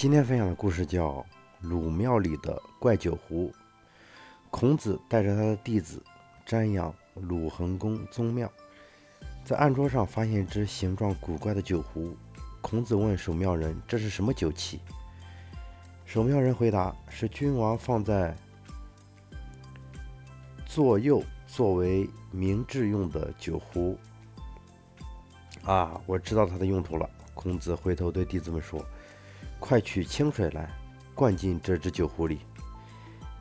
今天分享的故事叫《鲁庙里的怪酒壶》。孔子带着他的弟子瞻仰鲁桓公宗庙，在案桌上发现一只形状古怪的酒壶。孔子问守庙人：“这是什么酒器？”守庙人回答：“是君王放在左右作为明制用的酒壶。”啊，我知道它的用途了。孔子回头对弟子们说。快取清水来，灌进这只酒壶里。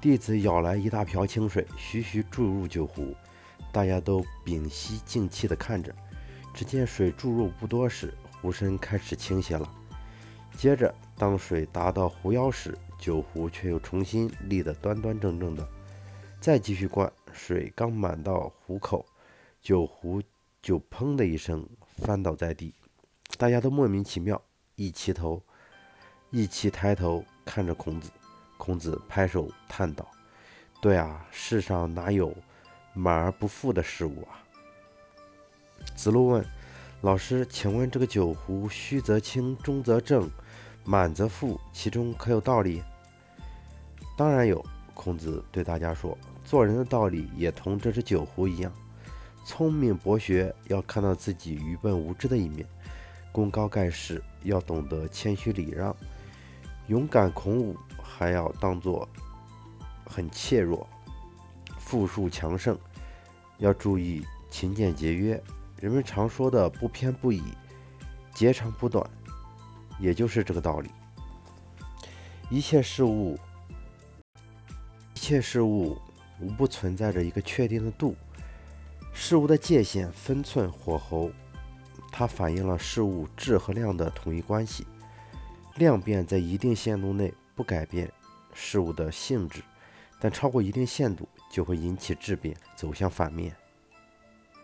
弟子舀来一大瓢清水，徐徐注入酒壶。大家都屏息静气地看着。只见水注入不多时，壶身开始倾斜了。接着，当水达到壶腰时，酒壶却又重新立得端端正正的。再继续灌，水刚满到壶口，酒壶就砰的一声翻倒在地。大家都莫名其妙，一齐头。一齐抬头看着孔子，孔子拍手叹道：“对啊，世上哪有满而不富的事物啊？”子路问：“老师，请问这个酒壶虚则清，中则正，满则覆，其中可有道理？”“当然有。”孔子对大家说：“做人的道理也同这只酒壶一样，聪明博学要看到自己愚笨无知的一面，功高盖世要懂得谦虚礼让。”勇敢孔武，还要当作很怯弱；富庶强盛，要注意勤俭节约。人们常说的“不偏不倚，截长补短”，也就是这个道理。一切事物，一切事物无不存在着一个确定的度。事物的界限、分寸、火候，它反映了事物质和量的统一关系。量变在一定限度内不改变事物的性质，但超过一定限度就会引起质变，走向反面。